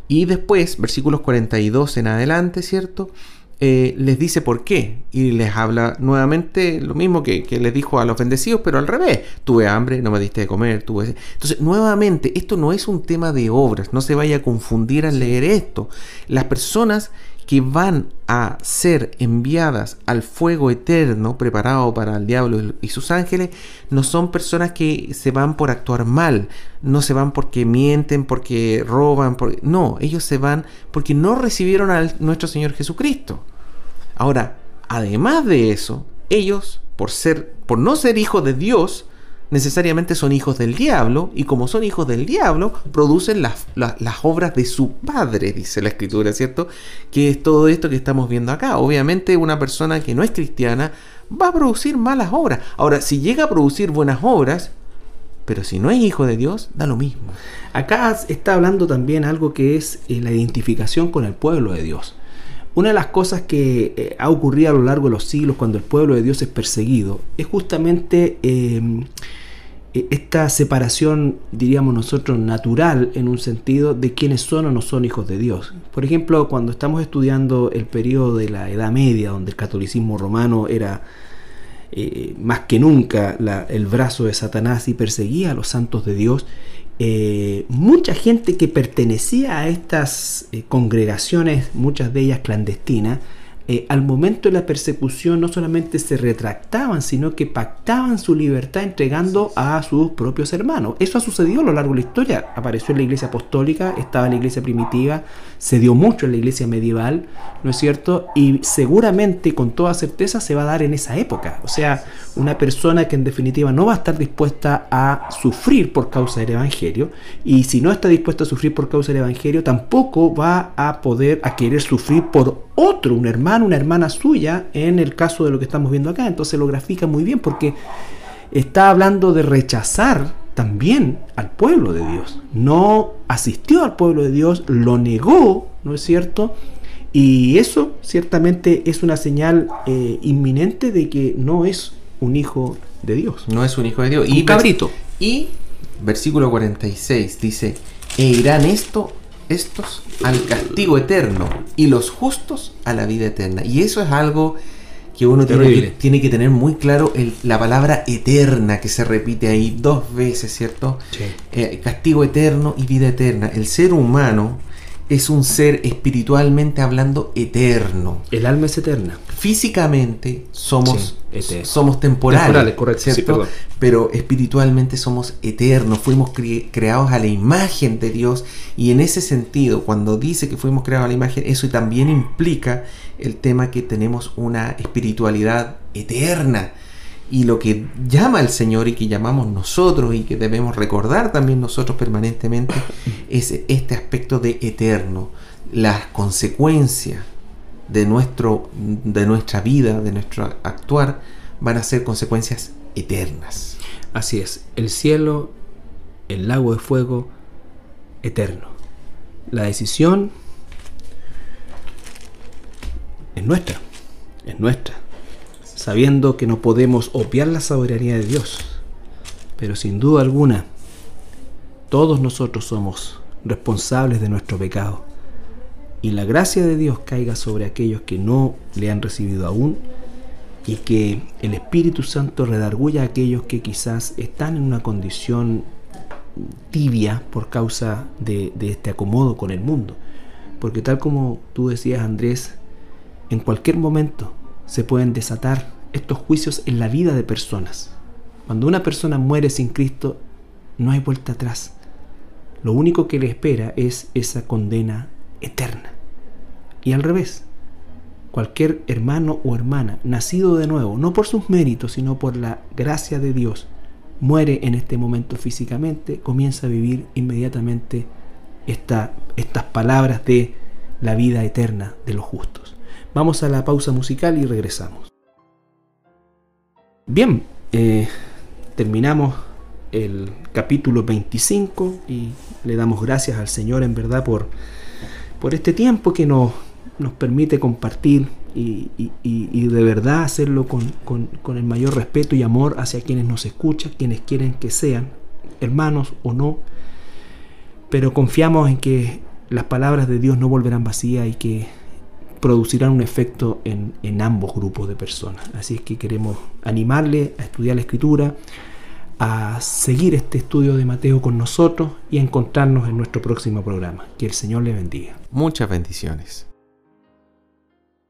Y después, versículos 42 en adelante, ¿cierto? Eh, les dice por qué y les habla nuevamente lo mismo que, que, les dijo a los bendecidos, pero al revés. Tuve hambre, no me diste de comer, tuve... Entonces, nuevamente, esto no es un tema de obras, no se vaya a confundir al leer esto. Las personas que van a ser enviadas al fuego eterno preparado para el diablo y sus ángeles, no son personas que se van por actuar mal, no se van porque mienten, porque roban, no, ellos se van porque no recibieron a nuestro Señor Jesucristo. Ahora, además de eso, ellos, por ser, por no ser hijos de Dios, necesariamente son hijos del diablo y como son hijos del diablo producen las, obras de su padre, dice la escritura, ¿cierto? Que es todo esto que estamos viendo acá. Obviamente una persona que no es cristiana va a producir malas obras. Ahora, si llega a producir buenas obras, pero si no es hijo de Dios, da lo mismo. Acá está hablando también algo que es eh, la identificación con el pueblo de Dios. Una de las cosas que eh, ha ocurrido a lo largo de los siglos cuando el pueblo de Dios es perseguido es justamente em, e, esta separación, diríamos nosotros, natural en un sentido de quiénes son o no son hijos de Dios. Por ejemplo, cuando estamos estudiando el periodo de la Edad Media, donde el catolicismo romano era eh, más que nunca el brazo de Satanás y perseguía a los santos de Dios, eh, mucha gente que pertenecía a estas eh, congregaciones, muchas de ellas clandestinas, eh, al momento de la persecución no solamente se retractaban, sino que pactaban su libertad entregando a sus propios hermanos. Eso ha sucedido a lo largo de la historia. Apareció en la iglesia apostólica, estaba en la iglesia primitiva, se dio mucho en la iglesia medieval, ¿no es cierto? Y seguramente, con toda certeza, se va a dar en esa época. O sea, una persona que en definitiva no va a estar dispuesta a sufrir por causa del Evangelio, y si no está dispuesta a sufrir por causa del Evangelio, tampoco va a poder, a querer sufrir por otro, un hermano, una hermana suya, en el caso de lo que estamos viendo acá. Entonces lo grafica muy bien porque está hablando de rechazar también al pueblo de Dios. No asistió al pueblo de Dios, lo negó, ¿no es cierto? Y eso ciertamente es una señal eh, inminente de que no es un hijo de Dios. No es un hijo de Dios. y cabrito. Y versículo 46 dice, e irán esto estos al castigo eterno y los justos a la vida eterna. Y eso es algo que uno tiene que, tener muy claro, la palabra eterna que se repite ahí dos veces, ¿cierto? Eh, castigo eterno y vida eterna. El ser humano es un ser espiritualmente hablando eterno. El alma es eterna. Físicamente somos, somos temporales, correcto, pero espiritualmente somos eternos, fuimos creados a la imagen de Dios. Y en ese sentido, cuando dice que fuimos creados a la imagen, eso también implica el tema que tenemos una espiritualidad eterna y lo que llama el Señor y que llamamos nosotros y que debemos recordar también nosotros permanentemente (clears throat) es este aspecto de eterno, las consecuencias de, nuestro, de nuestra vida, de nuestro actuar, van a ser consecuencias eternas. Así es, el cielo, el lago de fuego, eterno. La decisión es nuestra, es nuestra sabiendo que no podemos obviar la soberanía de Dios. Pero sin duda alguna, todos nosotros somos responsables de nuestro pecado. Y la gracia de Dios caiga sobre aquellos que no le han recibido aún y que el Espíritu Santo redarguya a aquellos que quizás están en una condición tibia por causa de, de, este acomodo con el mundo. Porque tal como tú decías Andrés, en cualquier momento se pueden desatar estos juicios en la vida de personas. Cuando una persona muere sin Cristo, no hay vuelta atrás. Lo único que le espera es esa condena eterna. Y al revés, cualquier hermano o hermana nacido de nuevo, no por sus méritos, sino por la gracia de Dios, muere en este momento físicamente, comienza a vivir inmediatamente esta, estas palabras de la vida eterna de los justos. Vamos a la pausa musical y regresamos. Bien, eh, terminamos el capítulo 25 y le damos gracias al Señor en verdad por, por este tiempo que nos, nos permite compartir y, de verdad hacerlo con, con, el mayor respeto y amor hacia quienes nos escuchan, quienes quieren que sean hermanos o no, pero confiamos en que las palabras de Dios no volverán vacías y que producirán un efecto en, en ambos grupos de personas. Así es que queremos animarle a estudiar la escritura, a seguir este estudio de Mateo con nosotros y a encontrarnos en nuestro próximo programa. Que el Señor le bendiga. Muchas bendiciones.